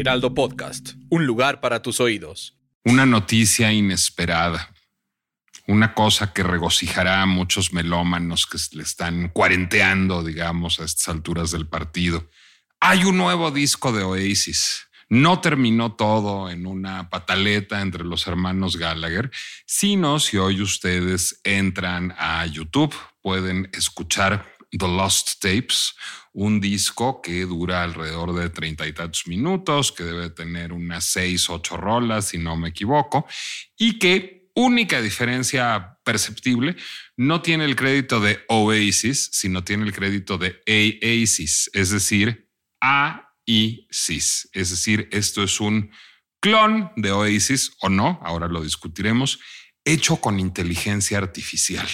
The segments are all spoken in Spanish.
Heraldo Podcast, un lugar para tus oídos. Una noticia inesperada. Una cosa que regocijará a muchos melómanos que le están cuarenteando, digamos, a estas alturas del partido. Hay un nuevo disco de Oasis. No terminó todo en una pataleta entre los hermanos Gallagher, sino si hoy ustedes entran a YouTube, pueden escuchar The Lost Tapes, un disco que dura alrededor de treinta y tantos minutos, que debe tener unas seis, ocho rolas, si no me equivoco, y que única diferencia perceptible, no tiene el crédito de Oasis, sino tiene el crédito de Oasis, es decir, A y CIS. Es decir, esto es un clon de Oasis o no, ahora lo discutiremos, hecho con inteligencia artificial.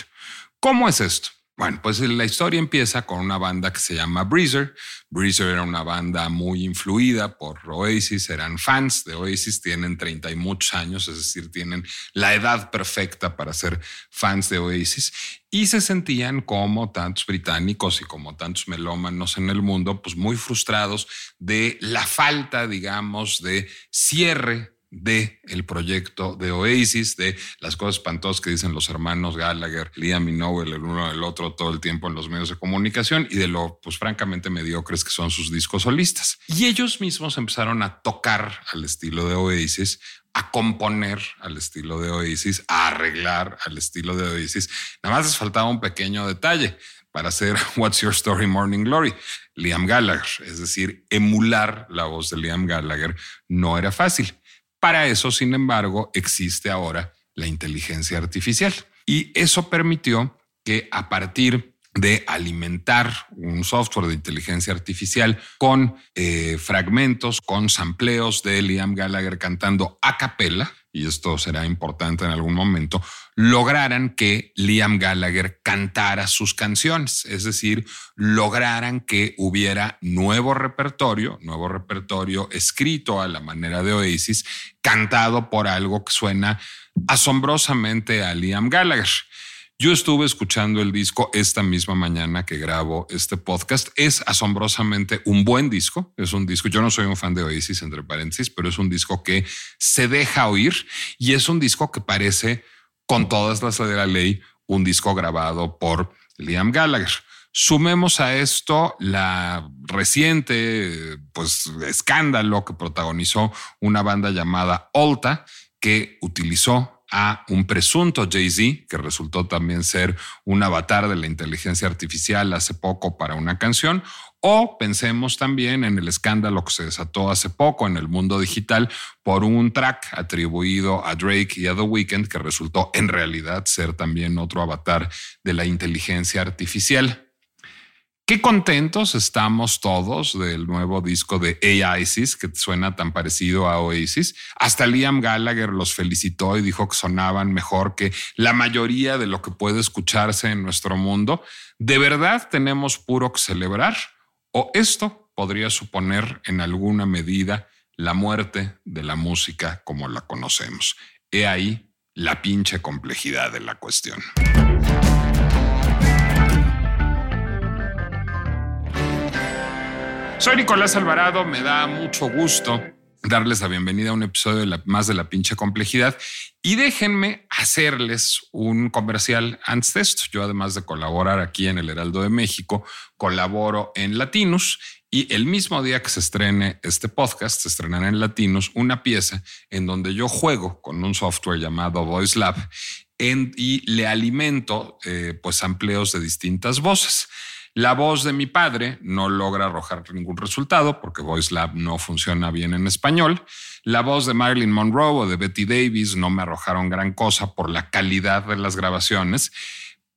¿Cómo es esto? Bueno, pues la historia empieza con una banda que se llama Breezer. Breezer era una banda muy influida por Oasis, eran fans de Oasis, tienen 30 y muchos años, es decir, tienen la edad perfecta para ser fans de Oasis y se sentían como tantos británicos y como tantos melómanos en el mundo, pues muy frustrados de la falta, digamos, de cierre de el proyecto de Oasis, de las cosas espantosas que dicen los hermanos Gallagher, Liam y Noel, el uno del otro todo el tiempo en los medios de comunicación y de lo, pues francamente mediocres que son sus discos solistas. Y ellos mismos empezaron a tocar al estilo de Oasis, a componer al estilo de Oasis, a arreglar al estilo de Oasis. Nada más les faltaba un pequeño detalle para hacer What's Your Story Morning Glory, Liam Gallagher, es decir, emular la voz de Liam Gallagher no era fácil. Para eso, sin embargo, existe ahora la inteligencia artificial. Y eso permitió que a partir de alimentar un software de inteligencia artificial con eh, fragmentos, con sampleos de Liam Gallagher cantando a capela, y esto será importante en algún momento, lograran que Liam Gallagher cantara sus canciones, es decir, lograran que hubiera nuevo repertorio, nuevo repertorio escrito a la manera de Oasis, cantado por algo que suena asombrosamente a Liam Gallagher. Yo estuve escuchando el disco esta misma mañana que grabo este podcast. Es asombrosamente un buen disco. Es un disco. Yo no soy un fan de Oasis, entre paréntesis, pero es un disco que se deja oír y es un disco que parece, con todas las de la ley, un disco grabado por Liam Gallagher. Sumemos a esto la reciente pues, escándalo que protagonizó una banda llamada Olta, que utilizó a un presunto Jay-Z, que resultó también ser un avatar de la inteligencia artificial hace poco para una canción, o pensemos también en el escándalo que se desató hace poco en el mundo digital por un track atribuido a Drake y a The Weeknd, que resultó en realidad ser también otro avatar de la inteligencia artificial. Qué contentos estamos todos del nuevo disco de Oasis, que suena tan parecido a Oasis. Hasta Liam Gallagher los felicitó y dijo que sonaban mejor que la mayoría de lo que puede escucharse en nuestro mundo. ¿De verdad tenemos puro que celebrar? ¿O esto podría suponer en alguna medida la muerte de la música como la conocemos? He ahí la pinche complejidad de la cuestión. Soy Nicolás Alvarado, me da mucho gusto darles la bienvenida a un episodio de más de la pinche complejidad y déjenme hacerles un comercial antes de esto. Yo además de colaborar aquí en el Heraldo de México, colaboro en Latinus y el mismo día que se estrene este podcast, se estrenará en Latinus una pieza en donde yo juego con un software llamado Voice Lab y le alimento eh, pues amplios de distintas voces. La voz de mi padre no logra arrojar ningún resultado porque Voice Lab no funciona bien en español. La voz de Marilyn Monroe o de Betty Davis no me arrojaron gran cosa por la calidad de las grabaciones.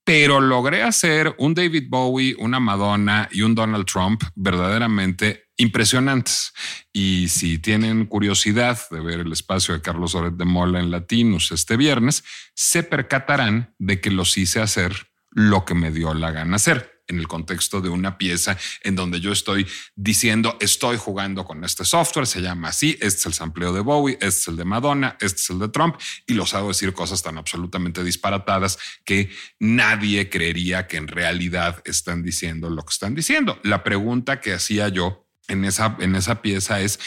pero logré hacer un David Bowie, una Madonna y un Donald Trump verdaderamente impresionantes. Y si tienen curiosidad de ver el espacio de Carlos Oret de Mola en Latinus este viernes, se percatarán de que los hice hacer lo que me dio la gana hacer en el contexto de una pieza en donde yo estoy diciendo, estoy jugando con este software, se llama así, este es el sampleo de Bowie, este es el de Madonna, este es el de Trump, y los hago decir cosas tan absolutamente disparatadas que nadie creería que en realidad están diciendo lo que están diciendo. La pregunta que hacía yo en esa, en esa pieza es,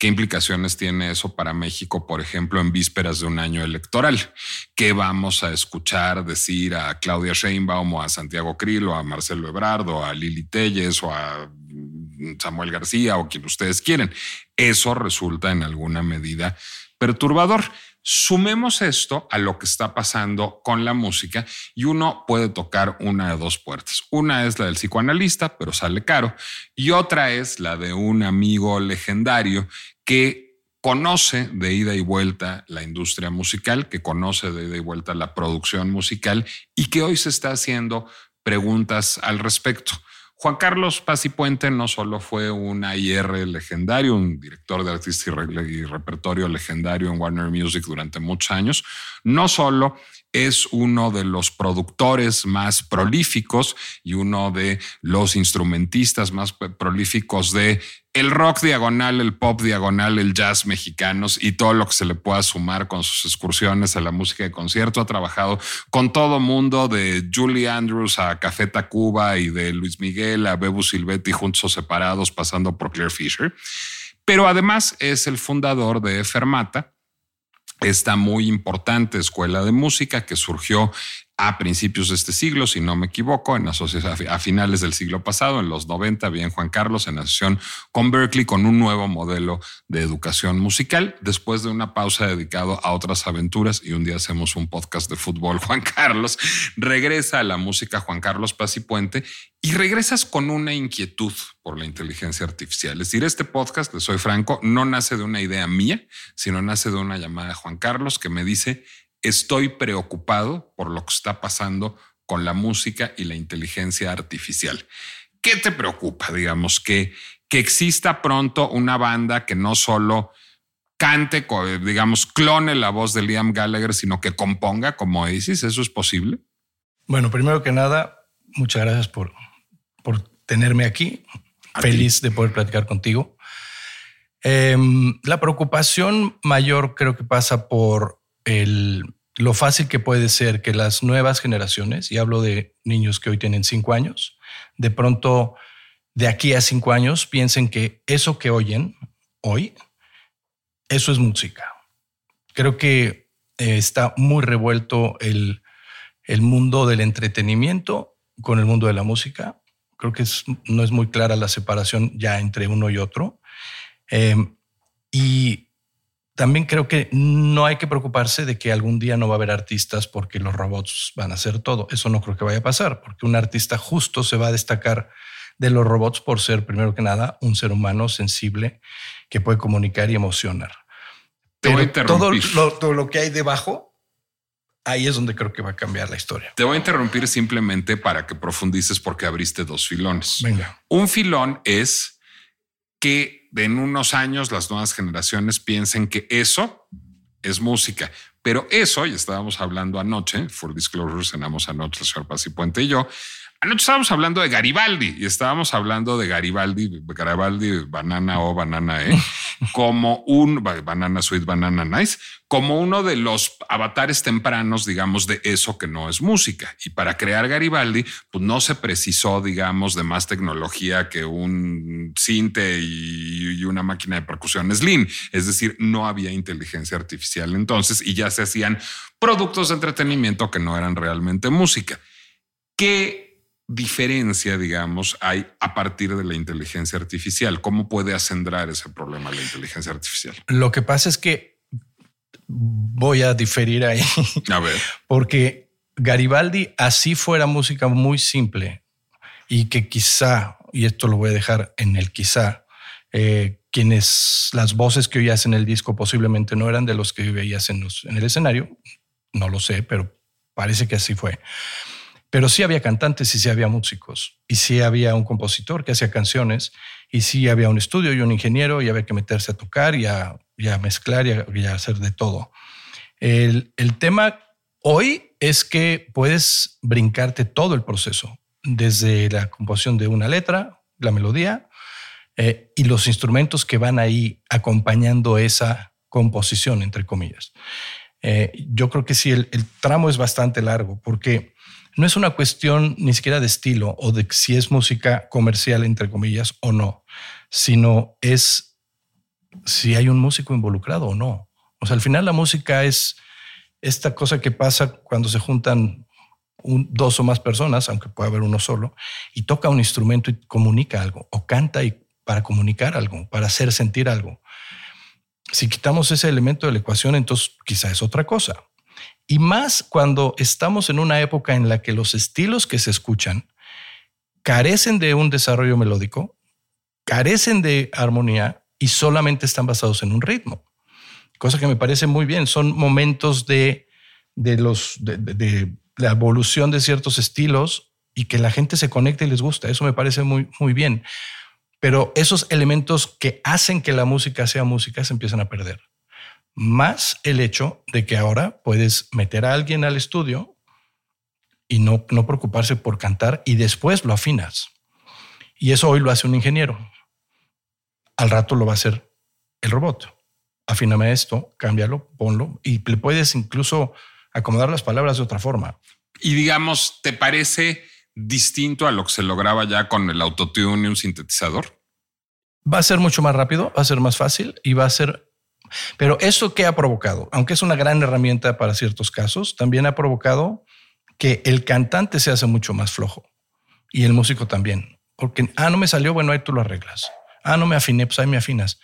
¿Qué implicaciones tiene eso para México, por ejemplo, en vísperas de un año electoral? ¿Qué vamos a escuchar decir a Claudia Sheinbaum o a Santiago Krill o a Marcelo Ebrard o a Lili Telles o a Samuel García o quien ustedes quieren? Eso resulta en alguna medida perturbador. Sumemos esto a lo que está pasando con la música y uno puede tocar una de dos puertas. Una es la del psicoanalista, pero sale caro, y otra es la de un amigo legendario que conoce de ida y vuelta la industria musical, que conoce de ida y vuelta la producción musical y que hoy se está haciendo preguntas al respecto. Juan Carlos Paz y Puente no solo fue un IR legendario, un director de artista y, repertorio legendario en Warner Music durante muchos años, no solo es uno de los productores más prolíficos y uno de los instrumentistas más prolíficos de el rock diagonal, el pop diagonal, el jazz mexicanos y todo lo que se le pueda sumar con sus excursiones a la música de concierto. Ha trabajado con todo mundo, de Julie Andrews a Café Tacuba y de Luis Miguel a Bebu Silvetti juntos o separados, pasando por Claire Fisher. Pero además es el fundador de Fermata, esta muy importante escuela de música que surgió a principios de este siglo, si no me equivoco, en a finales del siglo pasado, en los 90, bien Juan Carlos, en asociación con Berkeley, con un nuevo modelo de educación musical. Después de una pausa dedicado a otras aventuras y un día hacemos un podcast de fútbol, Juan Carlos, regresa a la música Juan Carlos Paz y Puente y regresas con una inquietud por la inteligencia artificial. Es decir, este podcast, le soy franco, no nace de una idea mía, sino nace de una llamada de Juan Carlos que me dice, estoy preocupado por lo que está pasando con la música y la inteligencia artificial. ¿Qué te preocupa, digamos, que, que exista pronto una banda que no solo cante, digamos, clone la voz de Liam Gallagher, sino que componga como Oasis? ¿Eso es posible? Bueno, primero que nada, muchas gracias por, por tenerme aquí. Feliz de poder platicar contigo. Em, la preocupación mayor creo que pasa por lo fácil que puede ser que las nuevas generaciones, y hablo de niños que hoy tienen cinco años, de pronto de aquí a cinco años piensen que eso que oyen hoy, eso es música. Creo que eh, está muy revuelto el, mundo del entretenimiento con el mundo de la música. Creo que no es muy clara la separación ya entre uno y otro. Eh, y también creo que no hay que preocuparse de que algún día no va a haber artistas porque los robots van a hacer todo. Eso no creo que vaya a pasar, porque un artista justo se va a destacar de los robots por ser, primero que nada, un ser humano sensible que puede comunicar y emocionar. Pero todo lo, todo lo que hay debajo, ahí es donde creo que va a cambiar la historia. Te voy a interrumpir simplemente para que profundices porque abriste dos filones. Venga. Un filón es que en unos años las nuevas generaciones piensen que eso es música. Pero eso, y estábamos hablando anoche, for disclosure, cenamos anoche, el señor Paz y Puente y yo, Anoche estábamos hablando de Garibaldi y estábamos hablando de Garibaldi, Garibaldi Banana o Banana E, como un Banana Sweet Banana Nice, como uno de los avatares tempranos, digamos, de eso que no es música. Y para crear Garibaldi, pues no se precisó, digamos, de más tecnología que un cinte y una máquina de percusión Slim. Es decir, no había inteligencia artificial entonces y ya se hacían productos de entretenimiento que no eran realmente música. ¿Qué diferencia, digamos, hay a partir de la inteligencia artificial? ¿Cómo puede acendrar ese problema la inteligencia artificial? Lo que pasa es que voy a diferir ahí. A ver. Porque Garibaldi, así fuera música muy simple y que quizá, y esto lo voy a dejar en el quizá, eh, quienes las voces que oías en el disco posiblemente no eran de los que veías en, en el escenario, no lo sé, pero parece que así fue Pero sí había cantantes y sí había músicos. Y sí había un compositor que hacía canciones. Y sí había un estudio y un ingeniero y había que meterse a tocar y a, mezclar y a, hacer de todo. El, tema hoy es que puedes brincarte todo el proceso, desde la composición de una letra, la melodía, eh, y los instrumentos que van ahí acompañando esa composición, entre comillas. Eh, yo creo que sí, el, tramo es bastante largo porque no es una cuestión ni siquiera de estilo o de si es música comercial, entre comillas, o no, sino es si hay un músico involucrado o no. O sea, al final la música es esta cosa que pasa cuando se juntan dos o más personas, aunque pueda haber uno solo, y toca un instrumento y comunica algo, o canta y para comunicar algo, para hacer sentir algo. Si quitamos ese elemento de la ecuación, entonces quizá es otra cosa. Y más cuando estamos en una época en la que los estilos que se escuchan carecen de un desarrollo melódico, carecen de armonía y solamente están basados en un ritmo. Cosa que me parece muy bien. Son momentos de, de los, de, la evolución de ciertos estilos y que la gente se conecte y les gusta. Eso me parece muy, muy bien pero esos elementos que hacen que la música sea música se empiezan a perder. Más el hecho de que ahora puedes meter a alguien al estudio y no, no preocuparse por cantar y después lo afinas. Y eso hoy lo hace un ingeniero. Al rato lo va a hacer el robot. Afíname esto, cámbialo, ponlo y le puedes incluso acomodar las palabras de otra forma. Y digamos, ¿te parece distinto a lo que se lograba ya con el autotune y un sintetizador? Va a ser mucho más rápido, va a ser más fácil y va a ser... Pero eso que ha provocado, aunque es una gran herramienta para ciertos casos, también ha provocado que el cantante se hace mucho más flojo y el músico también. Porque, ah, no me salió, bueno, ahí tú lo arreglas. Ah, no me afiné, pues ahí me afinas.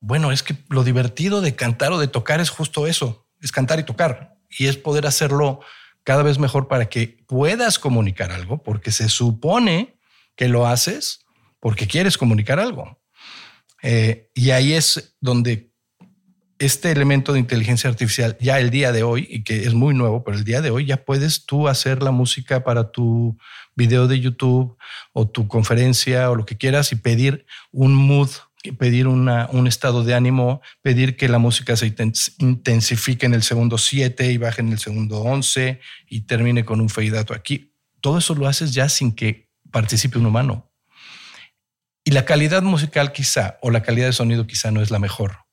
Bueno, es que lo divertido de cantar o de tocar es justo eso, es cantar y tocar. Y es poder hacerlo cada vez mejor para que puedas comunicar algo, porque se supone que lo haces porque quieres comunicar algo. Eh, y ahí es donde este elemento de inteligencia artificial, ya el día de hoy, y que es muy nuevo, pero el día de hoy ya puedes tú hacer la música para tu video de YouTube o tu conferencia o lo que quieras y pedir un mood pedir un estado de ánimo, pedir que la música se intensifique en el segundo 7 y baje en el segundo 11 y termine con un feidato aquí. Todo eso lo haces ya sin que participe un humano. Y la calidad musical quizá, o la calidad de sonido quizá no es la mejor,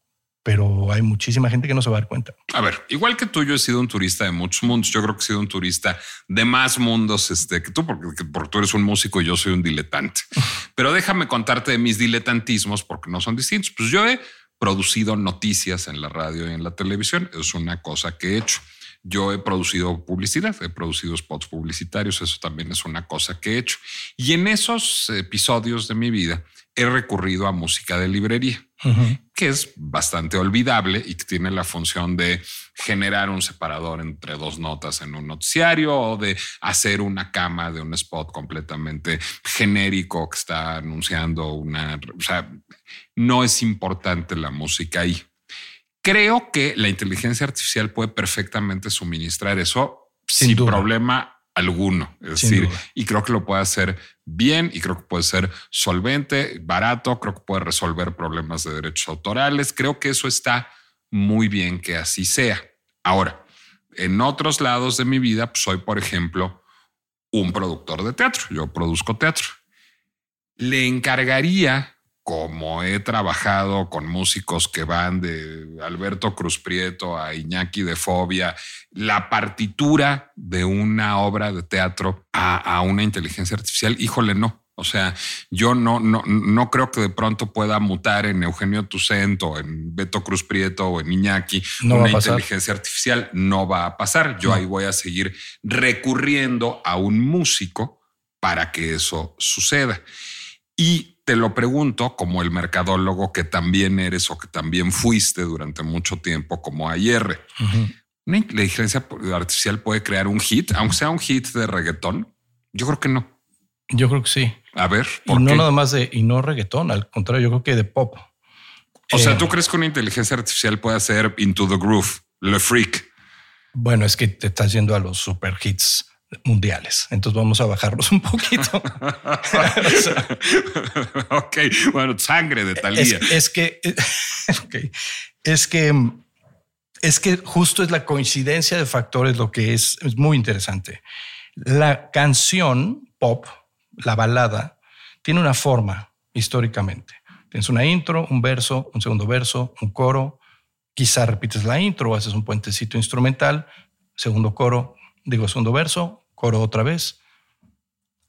pero hay muchísima gente que no se va a dar cuenta. A ver, igual que tú, yo he sido un turista de muchos mundos. Yo creo que he sido un turista de más mundos este, que tú, porque, porque tú eres un músico y yo soy un diletante. Pero déjame contarte de mis diletantismos porque no son distintos. Pues yo he producido noticias en la radio y en la televisión. Es una cosa que he hecho. Yo he producido publicidad, he producido spots publicitarios. Eso también es una cosa que he hecho. Y en esos episodios de mi vida he recurrido a música de librería, que es bastante olvidable y que tiene la función de generar un separador entre dos notas en un noticiario o de hacer una cama de un spot completamente genérico que está anunciando una... O sea, no es importante la música ahí. Creo que la inteligencia artificial puede perfectamente suministrar eso sin, sin problema alguno. Es decir, y creo que lo puede hacer bien y creo que puede ser solvente, barato, creo que puede resolver problemas de derechos autorales. Creo que eso está muy bien que así sea. Ahora, en otros lados de mi vida, pues, soy, por ejemplo, un productor de teatro. Yo produzco teatro. Le encargaría como he trabajado con músicos que van de Alberto Cruz Prieto a Iñaki de Fobia, la partitura de una obra de teatro a, una inteligencia artificial, híjole, no. O sea, yo no, no, no creo que de pronto pueda mutar en Eugenio Tucent o en Beto Cruz Prieto o en Iñaki una inteligencia artificial. No va a pasar. Yo ahí voy a seguir recurriendo a un músico para que eso suceda. Y te lo pregunto como el mercadólogo que también eres o que también fuiste durante mucho tiempo como ayer. ¿Una inteligencia artificial puede crear un hit, aunque sea un hit de reggaetón? Yo creo que no. Yo creo que sí. A ver, y no nada más de y no reggaetón, al contrario, yo creo que de pop. O sea, ¿tú eh, crees que una inteligencia artificial puede hacer Into the Groove, Le Freak? Bueno, es que te estás yendo a los super hits mundiales. Entonces vamos a bajarlos un poquito. ok, bueno, sangre de tal Es, es que, okay. es que, es que justo es la coincidencia de factores lo que es, es muy interesante. La canción pop, la balada, tiene una forma históricamente. Tienes una intro, un verso, un segundo verso, un coro, quizá repites la intro haces un puentecito instrumental, segundo coro, digo segundo verso, coro otra vez,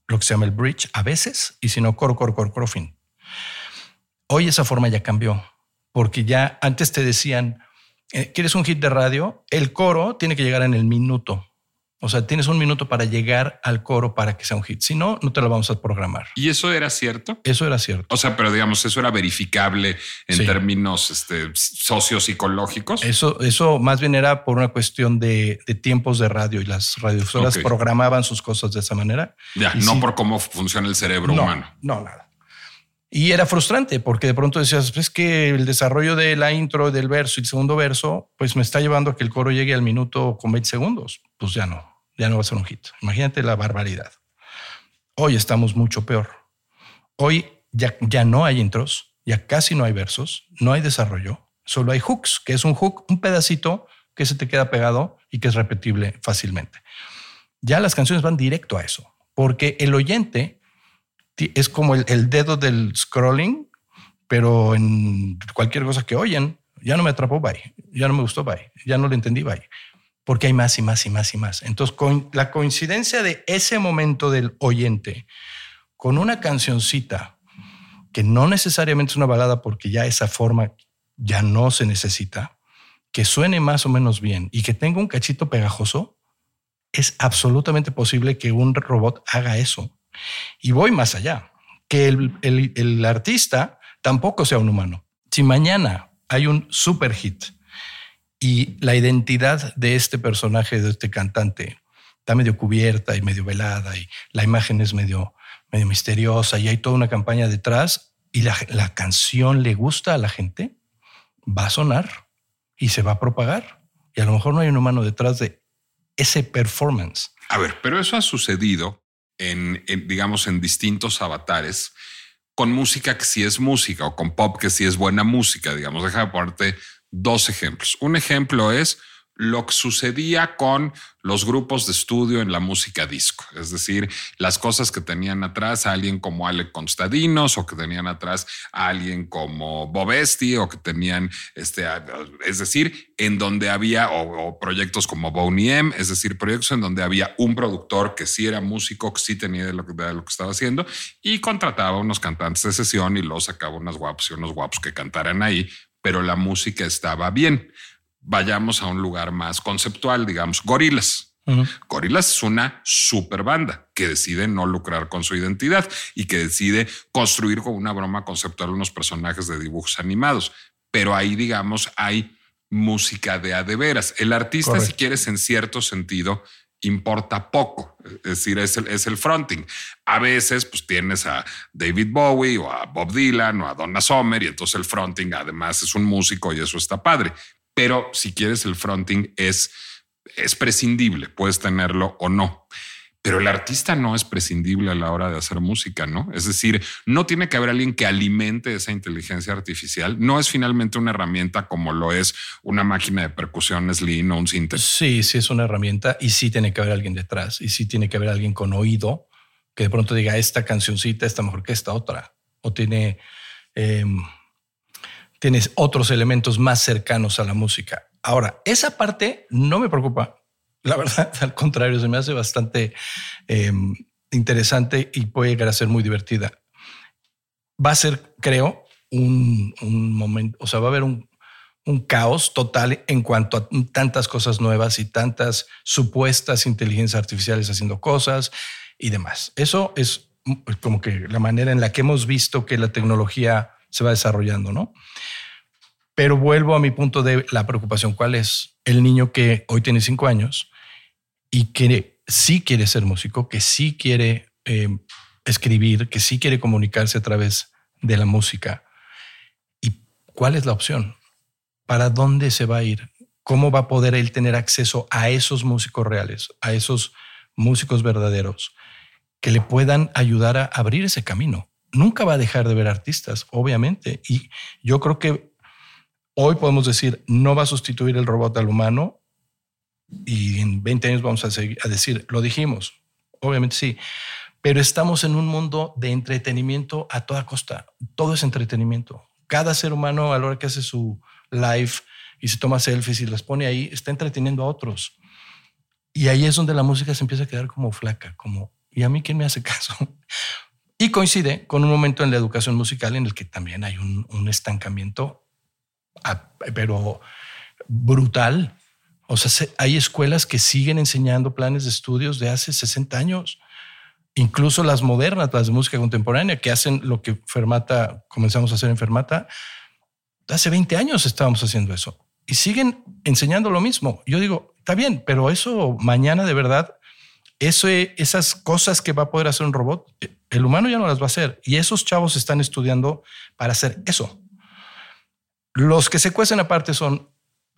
lo que se llama el bridge a veces, y si no, coro, coro, coro, coro, fin. Hoy esa forma ya cambió, porque ya antes te decían, eh, ¿quieres un hit de radio? El coro tiene que llegar en el minuto. O sea, tienes un minuto para llegar al coro para que sea un hit. Si no, no te lo vamos a programar. ¿Y eso era cierto? Eso era cierto. O sea, pero digamos, eso era verificable en sí. términos este, sociopsicológicos. Eso, eso más bien era por una cuestión de, de tiempos de radio y las radiodifusoras okay. programaban sus cosas de esa manera. Ya, no sí, por cómo funciona el cerebro no, humano. No, nada. Y era frustrante porque de pronto decías, pues que el desarrollo de la intro, del verso y el segundo verso, pues me está llevando a que el coro llegue al minuto con 20 segundos. Pues ya no ya no va a ser un hit. Imagínate la barbaridad. Hoy estamos mucho peor. Hoy ya, ya no hay intros, ya casi no hay versos, no hay desarrollo, solo hay hooks, que es un hook, un pedacito que se te queda pegado y que es repetible fácilmente. Ya las canciones van directo a eso, porque el oyente es como el, dedo del scrolling, pero en cualquier cosa que oyen, ya no me atrapó, bye, ya no me gustó, bye, ya no le entendí, bye porque hay más y más y más y más. Entonces, con la coincidencia de ese momento del oyente con una cancioncita que no necesariamente es una balada porque ya esa forma ya no se necesita, que suene más o menos bien y que tenga un cachito pegajoso, es absolutamente posible que un robot haga eso. Y voy más allá, que el, el, artista tampoco sea un humano. Si mañana hay un super hit, y la identidad de este personaje, de este cantante, está medio cubierta y medio velada y la imagen es medio, medio misteriosa y hay toda una campaña detrás y la, la canción le gusta a la gente, va a sonar y se va a propagar. Y a lo mejor no hay un humano detrás de ese performance. A ver, pero eso ha sucedido en, en digamos, en distintos avatares con música que sí es música o con pop que sí es buena música, digamos. Deja de ponerte dos ejemplos. Un ejemplo es lo que sucedía con los grupos de estudio en la música disco, es decir, las cosas que tenían atrás a alguien como Alec Constadinos o que tenían atrás a alguien como Bobesti o que tenían, este, es decir, en donde había o, proyectos como Boney M, es decir, proyectos en donde había un productor que sí era músico, que sí tenía de lo, que estaba haciendo y contrataba unos cantantes de sesión y los sacaba unos guapos y unos guapos que cantaran ahí pero la música estaba bien. Vayamos a un lugar más conceptual, digamos, Gorilas. Uh -huh. Gorilas es una super banda que decide no lucrar con su identidad y que decide construir con una broma conceptual unos personajes de dibujos animados. Pero ahí, digamos, hay música de a de veras. El artista, Correcto. si quieres, en cierto sentido, importa poco, es decir, es el, es el fronting. A veces, pues tienes a David Bowie o a Bob Dylan o a Donna Summer y entonces el fronting además es un músico y eso está padre. Pero si quieres, el fronting es, es prescindible, puedes tenerlo o no. Pero el artista no es prescindible a la hora de hacer música, ¿no? Es decir, no tiene que haber alguien que alimente esa inteligencia artificial. No es finalmente una herramienta como lo es una máquina de percusiones Lean o un sintetizador. Sí, sí es una herramienta y sí tiene que haber alguien detrás y sí tiene que haber alguien con oído que de pronto diga esta cancioncita está mejor que esta otra o tiene, eh, tienes otros elementos más cercanos a la música. Ahora, esa parte no me preocupa la verdad, al contrario, se me hace bastante eh, interesante y puede llegar a ser muy divertida. Va a ser, creo, un, un momento, o sea, va a haber un, un, caos total en cuanto a tantas cosas nuevas y tantas supuestas inteligencias artificiales haciendo cosas y demás. Eso es como que la manera en la que hemos visto que la tecnología se va desarrollando, ¿no? Pero vuelvo a mi punto de la preocupación. ¿Cuál es? El niño que hoy tiene cinco años y que sí quiere ser músico, que sí quiere eh, escribir, que sí quiere comunicarse a través de la música. ¿Y cuál es la opción? ¿Para dónde se va a ir? ¿Cómo va a poder él tener acceso a esos músicos reales, a esos músicos verdaderos que le puedan ayudar a abrir ese camino. Nunca va a dejar de ver artistas, obviamente. Y yo creo que hoy podemos decir, no va a sustituir el robot al humano y en 20 años vamos a, seguir, a decir, lo dijimos, obviamente sí, pero estamos en un mundo de entretenimiento a toda costa. Todo es entretenimiento. Cada ser humano a la hora que hace su live y se toma selfies y las pone ahí, está entreteniendo a otros. Y ahí es donde la música se empieza a quedar como flaca, como, ¿y a mí quién me hace caso? Y coincide con un momento en la educación musical en el que también hay un, un estancamiento, pero brutal. O sea, hay escuelas que siguen enseñando planes de estudios de hace 60 años incluso las modernas, las de música contemporánea, que hacen lo que Fermata, comenzamos a hacer en Fermata, hace 20 años estábamos haciendo eso y siguen enseñando lo mismo. Yo digo, está bien, pero eso mañana de verdad, eso, esas cosas que va a poder hacer un robot, el humano ya no las va a hacer. Y esos chavos están estudiando para hacer eso. Los que se cuecen aparte son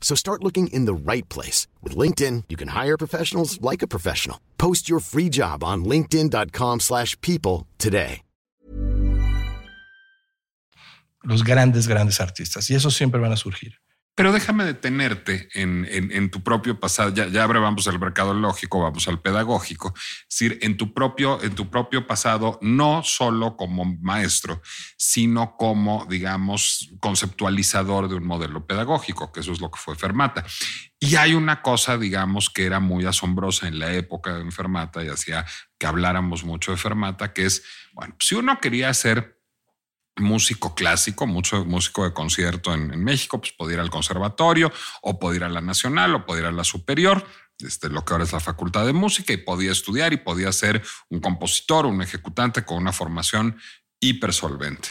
So start looking in the right place. With LinkedIn, you can hire professionals like a professional. Post your free job on linkedin.com slash people today. los grandes, grandes artistas. Y esos siempre van a surgir. Pero déjame detenerte en, en, tu propio pasado. Ya, ya ahora vamos al mercado lógico, vamos al pedagógico. Es decir, en tu propio, en tu propio pasado, no solo como maestro, sino como, digamos, conceptualizador de un modelo pedagógico, que eso es lo que fue Fermata. Y hay una cosa, digamos, que era muy asombrosa en la época de Fermata y hacía que habláramos mucho de Fermata, que es, bueno, si uno quería hacer músico clásico, mucho músico de concierto en, México, pues podía ir al conservatorio o podía ir a la nacional o podía ir a la superior, este, lo que ahora es la facultad de música y podía estudiar y podía ser un compositor, un ejecutante con una formación hipersolvente.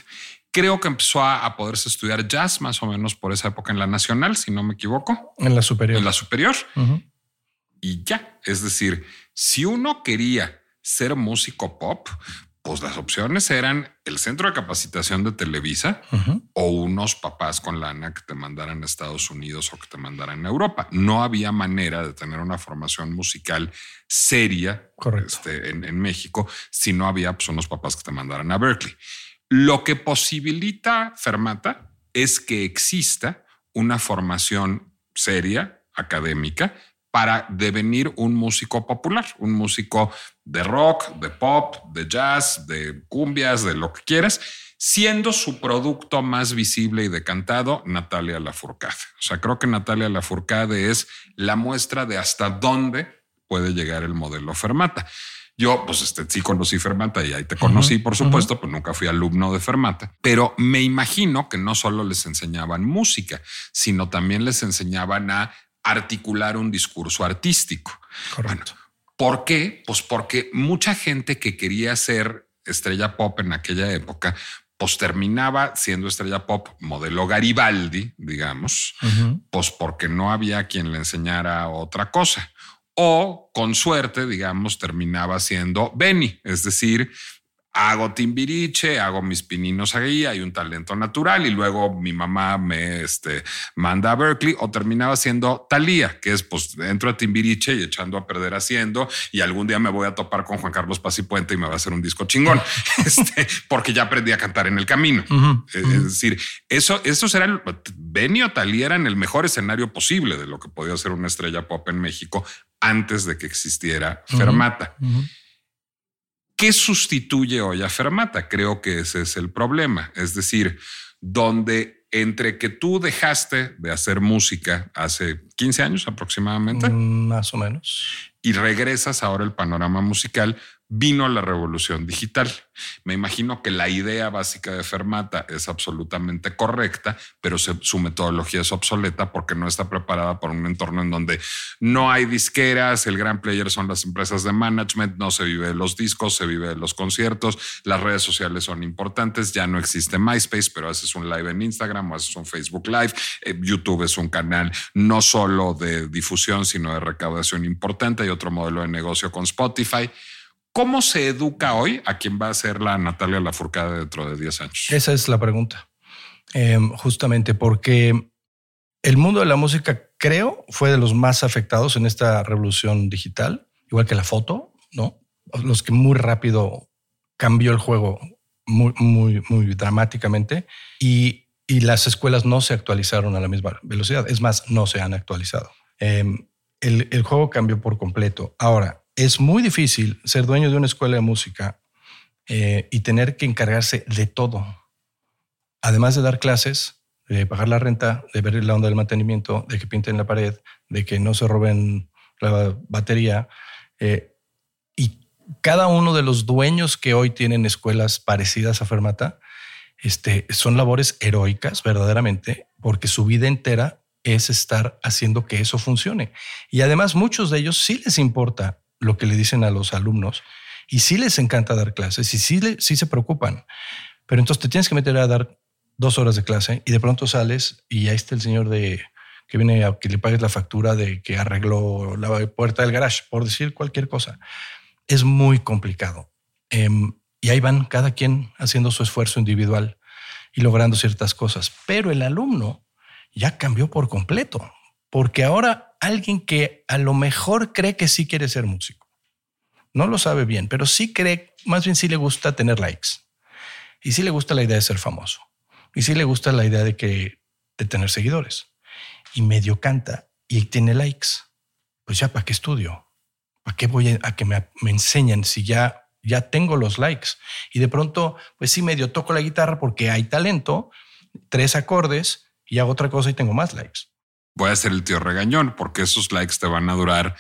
Creo que empezó a, poderse estudiar jazz más o menos por esa época en la nacional, si no me equivoco. En la superior. En la superior. Y ya, es decir, si uno quería ser músico pop, pues las opciones eran el centro de capacitación de Televisa o unos papás con lana que te mandaran a Estados Unidos o que te mandaran a Europa. No había manera de tener una formación musical seria este, en, México si no había pues, unos papás que te mandaran a Berkeley. Lo que posibilita Fermata es que exista una formación seria, académica, para devenir un músico popular, un músico de rock, de pop, de jazz, de cumbias, de lo que quieras, siendo su producto más visible y decantado Natalia Lafourcade. O sea, creo que Natalia Lafourcade es la muestra de hasta dónde puede llegar el modelo Fermata. Yo, pues, este, sí conocí Fermata y ahí te conocí, por supuesto, pues nunca fui alumno de Fermata, pero me imagino que no solo les enseñaban música, sino también les enseñaban a articular un discurso artístico. Correcto. ¿Por qué? Pues porque mucha gente que quería ser estrella pop en aquella época, pues terminaba siendo estrella pop modelo Garibaldi, digamos, pues porque no había quien le enseñara otra cosa. O con suerte, digamos, terminaba siendo Benny, es decir, hago timbiriche, hago mis pininos ahí, hay un talento natural y luego mi mamá me este, manda a Berkeley o terminaba siendo Talía, que es pues entro a timbiriche y echando a perder haciendo y algún día me voy a topar con Juan Carlos Paz y Puente y me va a hacer un disco chingón, este, porque ya aprendí a cantar en el camino. Es decir, eso, eso será el, Benny o Talía eran el mejor escenario posible de lo que podía ser una estrella pop en México antes de que existiera Fermata. ¿Qué sustituye hoy a Fermata? Creo que ese es el problema. Es decir, donde entre que tú dejaste de hacer música hace 15 años aproximadamente. Mm, más o menos. Y regresas ahora al panorama musical, vino la revolución digital. Me imagino que la idea básica de Fermata es absolutamente correcta, pero su metodología es obsoleta porque no está preparada para un entorno en donde no hay disqueras, el gran player son las empresas de management, no se vive de los discos, se vive de los conciertos, las redes sociales son importantes, ya no existe MySpace, pero haces un live en Instagram o haces un Facebook Live, eh, YouTube es un canal no solo de difusión, sino de recaudación importante, hay otro modelo de negocio con Spotify. ¿Cómo se educa hoy a quien va a ser la Natalia Lafourcade dentro de 10 años? Esa es la pregunta. Em, justamente porque el mundo de la música, creo, fue de los más afectados en esta revolución digital, igual que la foto, ¿no? Los que muy rápido cambió el juego muy, muy, muy dramáticamente y, las escuelas no se actualizaron a la misma velocidad. Es más, no se han actualizado. Em, el, el juego cambió por completo. Ahora, es muy difícil ser dueño de una escuela de música eh, y tener que encargarse de todo. Además de dar clases, de pagar la renta, de ver la onda del mantenimiento, de que pinten la pared, de que no se roben la batería. Eh, y cada uno de los dueños que hoy tienen escuelas parecidas a Fermata, este, son labores heroicas verdaderamente, porque su vida entera es estar haciendo que eso funcione. Y además muchos de ellos sí les importa lo que le dicen a los alumnos y sí les encanta dar clases y sí, sí se preocupan. Pero entonces te tienes que meter a dar dos horas de clase y de pronto sales y ahí está el señor de que viene a que le pagues la factura de que arregló la puerta del garage, por decir cualquier cosa. Es muy complicado. Em, y ahí van cada quien haciendo su esfuerzo individual y logrando ciertas cosas. Pero el alumno ya cambió por completo, porque ahora alguien que a lo mejor cree que sí quiere ser músico. No lo sabe bien, pero sí cree, más bien sí le gusta tener likes. Y sí le gusta la idea de ser famoso. Y sí le gusta la idea de que de tener seguidores. Y medio canta y tiene likes. Pues ya, ¿para qué estudio? ¿Para qué voy a, que me, me enseñen si ya ya tengo los likes. Y de pronto, pues sí, medio toco la guitarra porque hay talento, tres acordes y hago otra cosa y tengo más likes voy a ser el tío regañón, porque esos likes te van a durar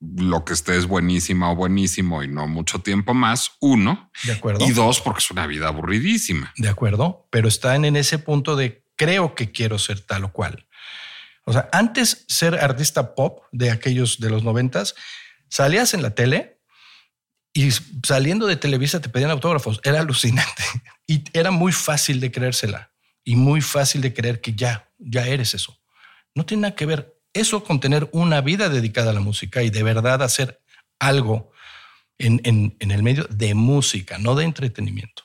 lo que estés buenísima o buenísimo y no mucho tiempo más. Uno. De acuerdo. Y dos, porque es una vida aburridísima. De acuerdo. Pero están en ese punto de creo que quiero ser tal o cual. O sea, antes ser artista pop de aquellos de los noventas, salías en la tele y saliendo de Televisa te pedían autógrafos. Era alucinante y era muy fácil de creérsela y muy fácil de creer que ya, ya eres eso. No tiene nada que ver eso con tener una vida dedicada a la música y de verdad hacer algo en, el medio de música, no de entretenimiento.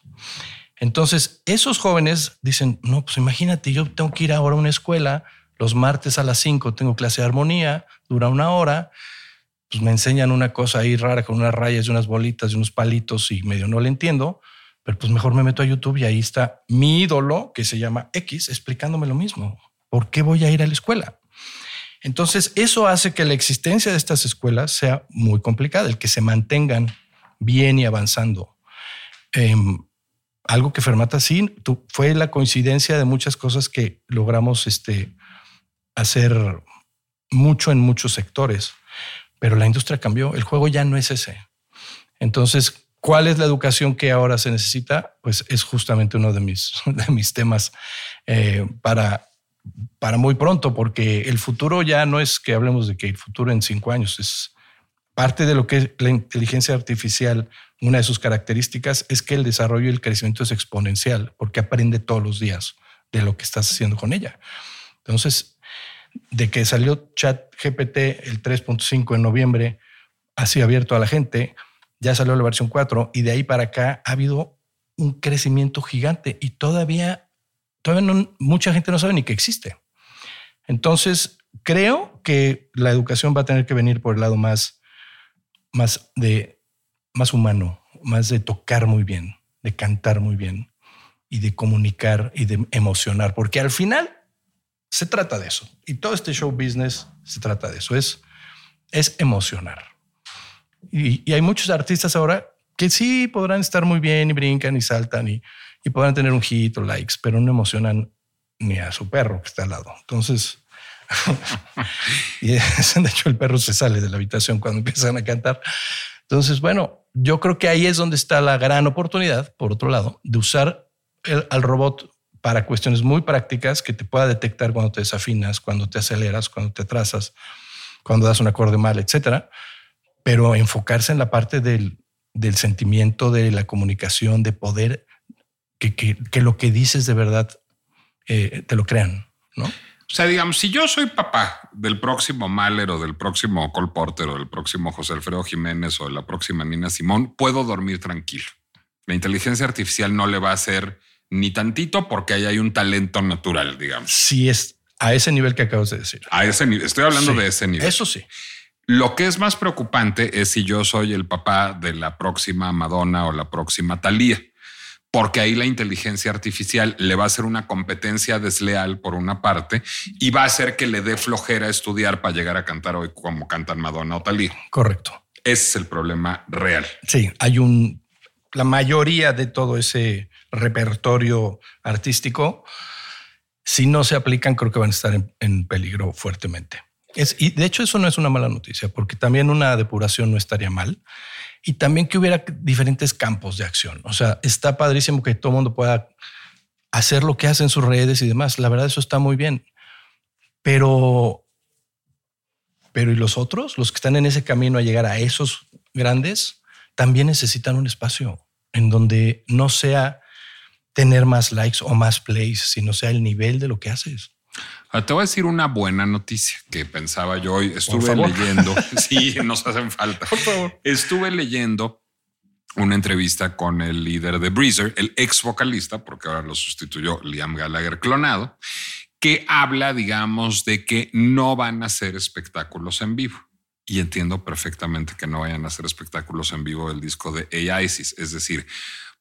Entonces, esos jóvenes dicen, no, pues imagínate, yo tengo que ir ahora a una escuela, los martes a las 5 tengo clase de armonía, dura una hora, pues me enseñan una cosa ahí rara con unas rayas y unas bolitas y unos palitos y medio no le entiendo, pero pues mejor me meto a YouTube y ahí está mi ídolo que se llama X explicándome lo mismo. ¿Por qué voy a ir a la escuela? Entonces, eso hace que la existencia de estas escuelas sea muy complicada, el que se mantengan bien y avanzando. Em, algo que Fermata sí fue la coincidencia de muchas cosas que logramos este, hacer mucho en muchos sectores, pero la industria cambió, el juego ya no es ese. Entonces, ¿cuál es la educación que ahora se necesita? Pues es justamente uno de mis, de mis temas eh, para para muy pronto, porque el futuro ya no es que hablemos de que el futuro en cinco años es parte de lo que es la inteligencia artificial. Una de sus características es que el desarrollo y el crecimiento es exponencial, porque aprende todos los días de lo que estás haciendo con ella. Entonces, de que salió Chat GPT el 3.5 en noviembre, así abierto a la gente, ya salió la versión 4 y de ahí para acá ha habido un crecimiento gigante y todavía todavía mucha gente no sabe ni que existe. Entonces, creo que la educación va a tener que venir por el lado más, más, de, más humano, más de tocar muy bien, de cantar muy bien y de comunicar y de emocionar, porque al final se trata de eso. Y todo este show business se trata de eso, es, es emocionar. Y, y hay muchos artistas ahora que sí podrán estar muy bien y brincan y saltan y, y podrán tener un hit o likes, pero no emocionan ni a su perro que está al lado. Entonces, y de hecho el perro se sale de la habitación cuando empiezan a cantar. Entonces, bueno, yo creo que ahí es donde está la gran oportunidad, por otro lado, de usar al robot para cuestiones muy prácticas que te pueda detectar cuando te desafinas, cuando te aceleras, cuando te atrasas, cuando das un acorde mal, etcétera. Pero enfocarse en la parte del sentimiento, de la comunicación, de poder que, que, que lo que dices de verdad eh, te lo crean, ¿no? O sea, digamos, si yo soy papá del próximo Mahler o del próximo Cole Porter o del próximo José Alfredo Jiménez o de la próxima Nina Simón, puedo dormir tranquilo. La inteligencia artificial no le va a hacer ni tantito porque ahí hay un talento natural, digamos. Sí, es a ese nivel que acabas de decir. A ese nivel, estoy hablando de ese nivel. Eso sí. Lo que es más preocupante es si yo soy el papá de la próxima Madonna o la próxima Thalía, porque ahí la inteligencia artificial le va a hacer una competencia desleal por una parte y va a hacer que le dé flojera estudiar para llegar a cantar hoy como cantan Madonna o Thalía. Correcto. Ese es el problema real. Sí, hay un la mayoría de todo ese repertorio artístico, si no se aplican, creo que van a estar en, peligro fuertemente. Es, y de hecho eso no es una mala noticia, porque también una depuración no estaría mal. Y también que hubiera diferentes campos de acción. O sea, está padrísimo que todo el mundo pueda hacer lo que hace en sus redes y demás. La verdad, eso está muy bien. Pero, pero ¿y los otros? Los que están en ese camino a llegar a esos grandes, también necesitan un espacio en donde no sea tener más likes o más plays, sino sea el nivel de lo que haces. Ah, te voy a decir una buena noticia que pensaba yo hoy. Estuve leyendo. sí, nos hacen falta. Por favor. Estuve leyendo una entrevista con el líder de Breezer, el ex vocalista, porque ahora lo sustituyó Liam Gallagher clonado, que habla, digamos, de que no van a hacer espectáculos en vivo y entiendo perfectamente que no vayan a hacer espectáculos en vivo del disco de AISIS. Es decir,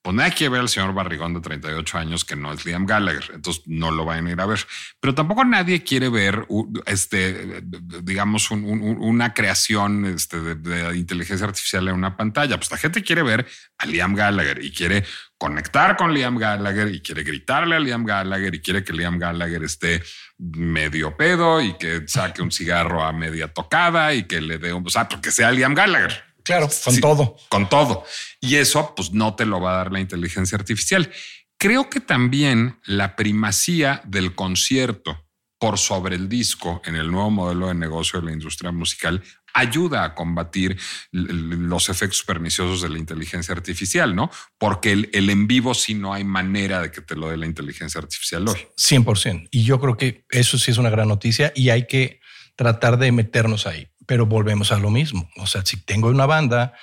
pues nadie quiere ver al señor Barrigón de 38 años que no es Liam Gallagher, entonces no lo vayan a ir a ver. Pero tampoco nadie quiere ver, este, digamos, una creación este, de, inteligencia artificial en una pantalla. Pues la gente quiere ver a Liam Gallagher y quiere conectar con Liam Gallagher y quiere gritarle a Liam Gallagher y quiere que Liam Gallagher esté medio pedo y que saque un cigarro a media tocada y que le dé un, o sea, porque sea Liam Gallagher. Claro, con todo. Con todo. Y eso pues no te lo va a dar la inteligencia artificial. Creo que también la primacía del concierto por sobre el disco en el nuevo modelo de negocio de la industria musical ayuda a combatir los efectos perniciosos de la inteligencia artificial, ¿no? Porque el, el, en vivo sí no hay manera de que te lo dé la inteligencia artificial hoy. 100%. Y yo creo que eso sí es una gran noticia y hay que tratar de meternos ahí pero volvemos a lo mismo. O sea, si tengo una banda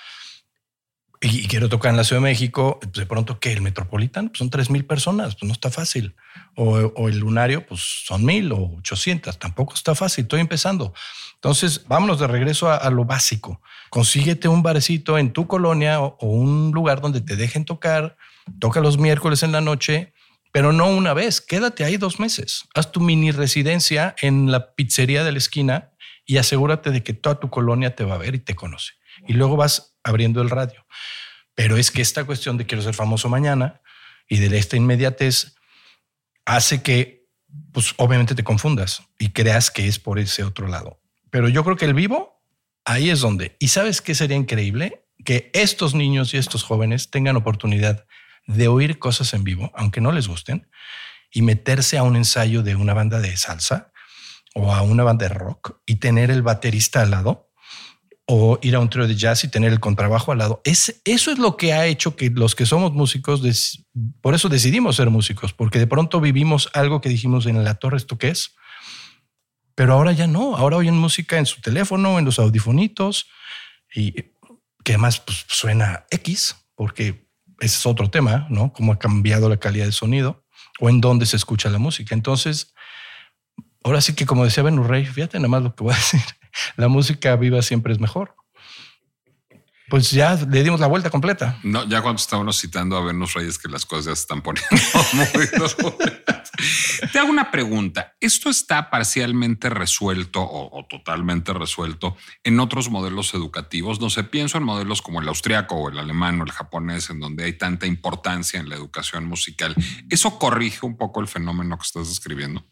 y, quiero tocar en la Ciudad de México, pues de pronto que el Metropolitan pues son tres mil personas, pues no está fácil. O, el Lunario, pues son mil o ochocientas, tampoco está fácil. Estoy empezando. Entonces, vámonos de regreso a, lo básico. Consíguete un barecito en tu colonia o un lugar donde te dejen tocar. Toca los miércoles en la noche pero no una vez, quédate ahí dos meses. Haz tu mini residencia en la pizzería de la esquina y asegúrate de que toda tu colonia te va a ver y te conoce. Y luego vas abriendo el radio. Pero es que esta cuestión de quiero ser famoso mañana y de esta inmediatez hace que, pues obviamente te confundas y creas que es por ese otro lado. Pero yo creo que el vivo, ahí es donde. ¿Y sabes qué sería increíble? Que estos niños y estos jóvenes tengan oportunidad de oír cosas en vivo, aunque no les gusten, y meterse a un ensayo de una banda de salsa o a una banda de rock y tener el baterista al lado o ir a un trío de jazz y tener el contrabajo al lado. Es, eso es lo que ha hecho que los que somos músicos, por eso decidimos ser músicos, porque de pronto vivimos algo que dijimos en la torre, ¿esto qué es? Pero ahora ya no, ahora oyen música en su teléfono, en los audifonitos y que además pues, suena X, porque ese es otro tema, ¿no? Cómo ha cambiado la calidad de sonido o en dónde se escucha la música. Entonces, ahora sí que como decía Rey, fíjate nada más lo que voy a decir, la música viva siempre es mejor. Pues ya le dimos la vuelta completa. No, ya cuando estábamos citando a Venus Reyes que las cosas ya se están poniendo muy Te hago una pregunta. ¿Esto está parcialmente resuelto o, totalmente resuelto en otros modelos educativos? No sé, pienso en modelos como el austriaco o el alemán o el japonés, en donde hay tanta importancia en la educación musical. ¿Eso corrige un poco el fenómeno que estás describiendo?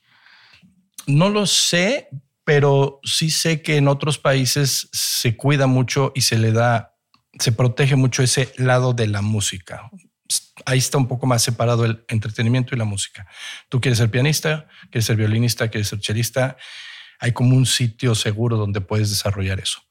No lo sé, pero sí sé que en otros países se cuida mucho y se le da se protege mucho ese lado de la música. Ahí está un poco más separado el entretenimiento y la música. Tú quieres ser pianista, quieres ser violinista, quieres ser chelista. Hay como un sitio seguro donde puedes desarrollar eso.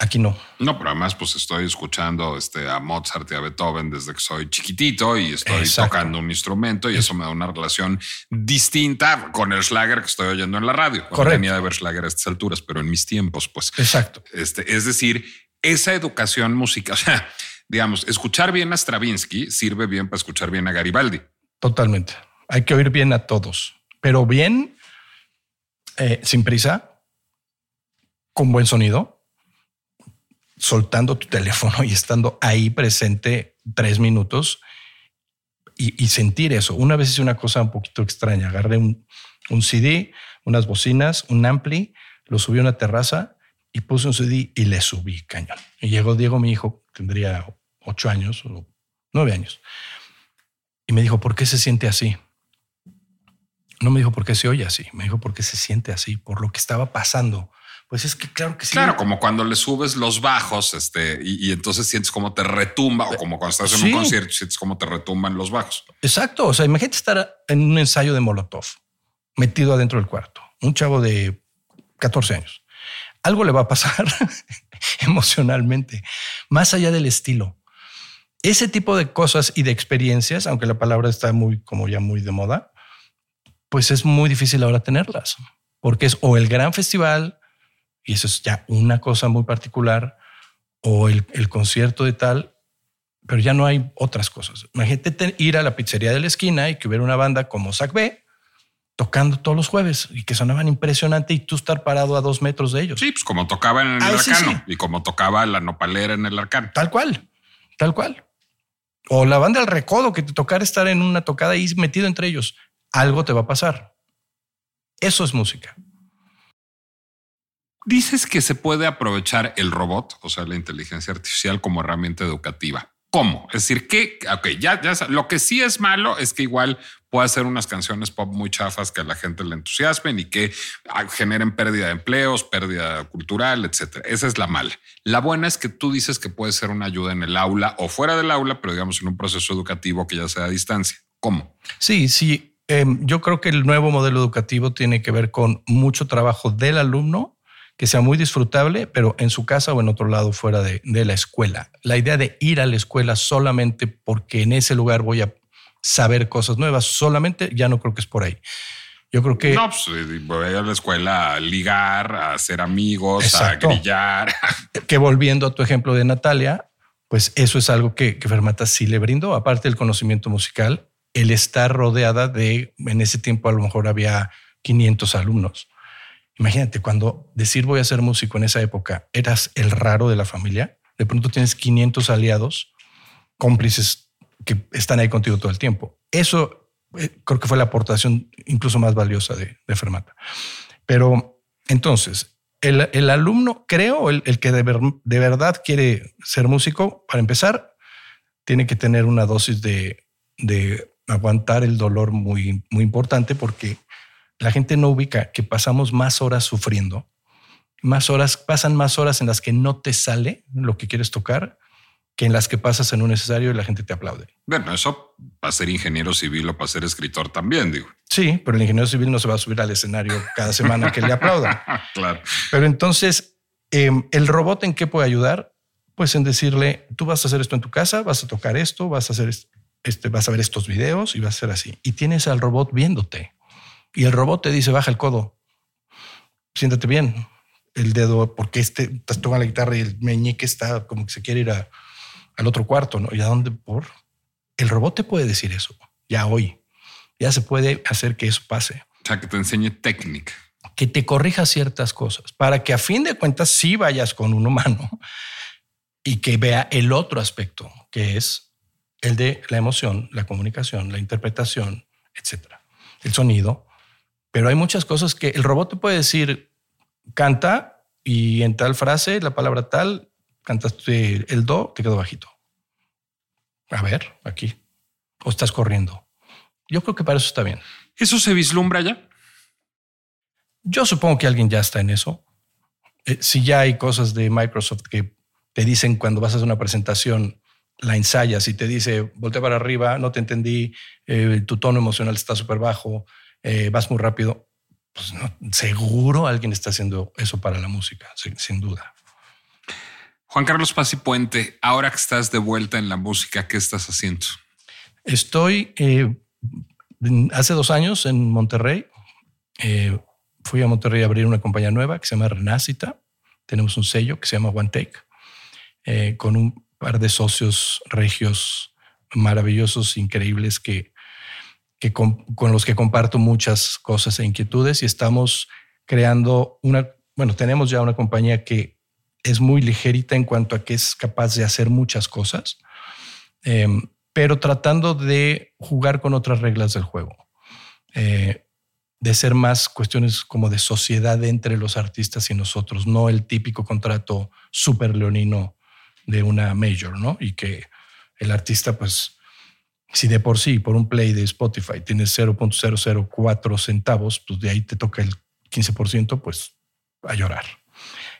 Aquí no. No, pero además pues estoy escuchando este, a Mozart y a Beethoven desde que soy chiquitito y estoy tocando un instrumento y eso me da una relación distinta con el Schlager que estoy oyendo en la radio. Correcto. Venía de ver Schlager a estas alturas, pero en mis tiempos, pues. Exacto. Este, es decir, esa educación musical, o sea, digamos, escuchar bien a Stravinsky sirve bien para escuchar bien a Garibaldi. Totalmente. Hay que oír bien a todos, pero bien, eh, sin prisa, con buen sonido soltando tu teléfono y estando ahí presente tres minutos y, sentir eso. Una vez hice una cosa un poquito extraña. Agarré un, un, CD, unas bocinas, un ampli, lo subí a una terraza y puse un CD y le subí cañón. Y llegó Diego, mi hijo, tendría ocho años o nueve años. Y me dijo, ¿por qué se siente así? No me dijo por qué se oye así, me dijo por qué se siente así, por lo que estaba pasando pues es que claro que sí. Claro, como cuando le subes los bajos, este, y, entonces sientes como te retumba, o como cuando estás en un concierto, sientes como te retumban los bajos. Exacto. O sea, imagínate estar en un ensayo de Molotov, metido adentro del cuarto, un chavo de 14 años. Algo le va a pasar emocionalmente, más allá del estilo. Ese tipo de cosas y de experiencias, aunque la palabra está muy, como ya muy de moda, pues es muy difícil ahora tenerlas, porque es o el gran festival y eso es ya una cosa muy particular, o el, concierto de tal, pero ya no hay otras cosas. Imagínate ir a la pizzería de la esquina y que hubiera una banda como Zack B tocando todos los jueves y que sonaban impresionante y tú estar parado a dos metros de ellos. Sí, pues como tocaba en el ah, arcano y como tocaba la nopalera en el arcano. Tal cual, tal cual. O la banda del recodo que te tocara estar en una tocada y metido entre ellos. Algo te va a pasar. Eso es música. Dices que se puede aprovechar el robot, o sea, la inteligencia artificial como herramienta educativa. ¿Cómo? Es decir, que, ok, ya, ya, lo que sí es malo es que igual puede hacer unas canciones pop muy chafas que a la gente le entusiasmen y que ah, generen pérdida de empleos, pérdida cultural, etcétera. Esa es la mala. La buena es que tú dices que puede ser una ayuda en el aula o fuera del aula, pero digamos en un proceso educativo que ya sea a distancia. ¿Cómo? Sí, sí. Em, yo creo que el nuevo modelo educativo tiene que ver con mucho trabajo del alumno que sea muy disfrutable, pero en su casa o en otro lado fuera de, la escuela. La idea de ir a la escuela solamente porque en ese lugar voy a saber cosas nuevas, solamente ya no creo que es por ahí. Yo creo que... No, pues voy a la escuela a ligar, a hacer amigos, a grillar. Que volviendo a tu ejemplo de Natalia, pues eso es algo que, que Fermata sí le brindó, aparte del conocimiento musical, el estar rodeada de, en ese tiempo a lo mejor había 500 alumnos Imagínate, cuando decir voy a ser músico en esa época eras el raro de la familia, de pronto tienes 500 aliados, cómplices que están ahí contigo todo el tiempo. Eso eh, creo que fue la aportación incluso más valiosa de, Fermata. Pero entonces, el, alumno, creo, el, que de, de, verdad quiere ser músico, para empezar, tiene que tener una dosis de, de aguantar el dolor muy, muy importante porque la gente no ubica que pasamos más horas sufriendo, más horas, pasan más horas en las que no te sale lo que quieres tocar que en las que pasas en un necesario y la gente te aplaude. Bueno, eso para ser ingeniero civil o para ser escritor también, digo. Sí, pero el ingeniero civil no se va a subir al escenario cada semana que le aplaudan. claro. Pero entonces, em, ¿el robot en qué puede ayudar? Pues en decirle, tú vas a hacer esto en tu casa, vas a tocar esto, vas a hacer este, vas a ver estos videos y vas a hacer así. Y tienes al robot viéndote. Y el robot te dice, baja el codo, siéntate bien, el dedo, porque este, estás tocando la guitarra y el meñique está como que se quiere ir al otro cuarto, ¿no? ¿Y a dónde por? El robot te puede decir eso, ya hoy. Ya se puede hacer que eso pase. O sea, que te enseñe técnica. Que te corrija ciertas cosas, para que a fin de cuentas sí vayas con un humano y que vea el otro aspecto, que es el de la emoción, la comunicación, la interpretación, etcétera. El sonido, pero hay muchas cosas que el robot te puede decir, canta y en tal frase, la palabra tal, cantaste el do, te quedó bajito. A ver, aquí. O estás corriendo. Yo creo que para eso está bien. ¿Eso se vislumbra ya? Yo supongo que alguien ya está en eso. Eh, si ya hay cosas de Microsoft que te dicen cuando vas a hacer una presentación, la ensayas y te dice, voltea para arriba, no te entendí, eh, tu tono emocional está súper bajo, eh, vas muy rápido. Pues no, seguro alguien está haciendo eso para la música, sin, sin duda. Juan Carlos Paz y Puente, ahora que estás de vuelta en la música, ¿qué estás haciendo? Estoy eh, hace dos años en Monterrey. Eh, fui a Monterrey a abrir una compañía nueva que se llama Renacita. Tenemos un sello que se llama One Take, eh, con un par de socios regios maravillosos, increíbles, que, que con, los que comparto muchas cosas e inquietudes y estamos creando una, bueno, tenemos ya una compañía que es muy ligerita en cuanto a que es capaz de hacer muchas cosas, eh, pero tratando de jugar con otras reglas del juego. Eh, de ser más cuestiones como de sociedad entre los artistas y nosotros, no el típico contrato super leonino de una major, ¿no? Y que el artista, pues, si de por sí, por un play de Spotify tienes 0.004 centavos, pues de ahí te toca el 15%, pues a llorar.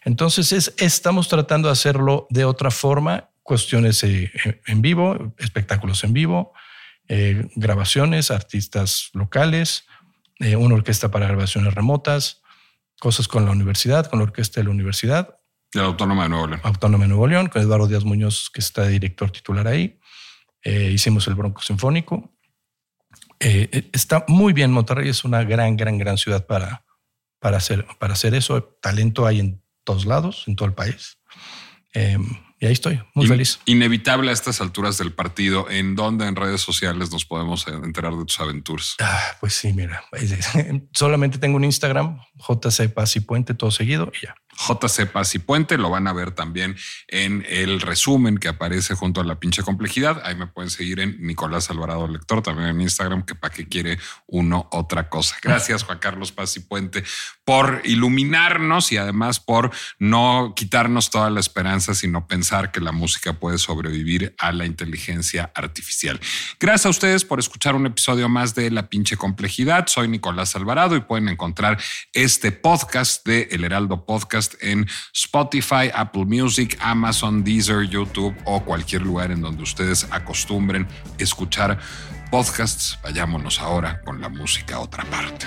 Entonces, es, estamos tratando de hacerlo de otra forma, cuestiones eh, en vivo, espectáculos en vivo, eh, grabaciones, artistas locales, eh, una orquesta para grabaciones remotas, cosas con la universidad, con la orquesta de la universidad. De la Autónoma de Nuevo León. Autónoma de Nuevo León, con Eduardo Díaz Muñoz, que está director titular ahí. Eh, hicimos el Bronco Sinfónico. Eh, está muy bien, Monterrey es una gran, gran, gran ciudad para, para, hacer, para hacer eso. Talento hay en todos lados, en todo el país. Eh, y ahí estoy, muy In, feliz. Inevitable a estas alturas del partido, ¿en dónde en redes sociales nos podemos enterar de tus aventuras? Ah, pues sí, mira, solamente tengo un Instagram, JC Paz y Puente, todo seguido y ya. JC Paz y Puente, lo van a ver también en el resumen que aparece junto a la pinche complejidad. Ahí me pueden seguir en Nicolás Alvarado Lector, también en Instagram, que para qué quiere uno otra cosa. Gracias, Juan Carlos Paz y Puente, por iluminarnos y además por no quitarnos toda la esperanza, sino pensar que la música puede sobrevivir a la inteligencia artificial. Gracias a ustedes por escuchar un episodio más de La pinche complejidad. Soy Nicolás Alvarado y pueden encontrar este podcast de El Heraldo En Spotify, Apple Music, Amazon, Deezer, YouTube o cualquier lugar en donde ustedes acostumbren escuchar podcasts. Vayámonos ahora con la música a otra parte.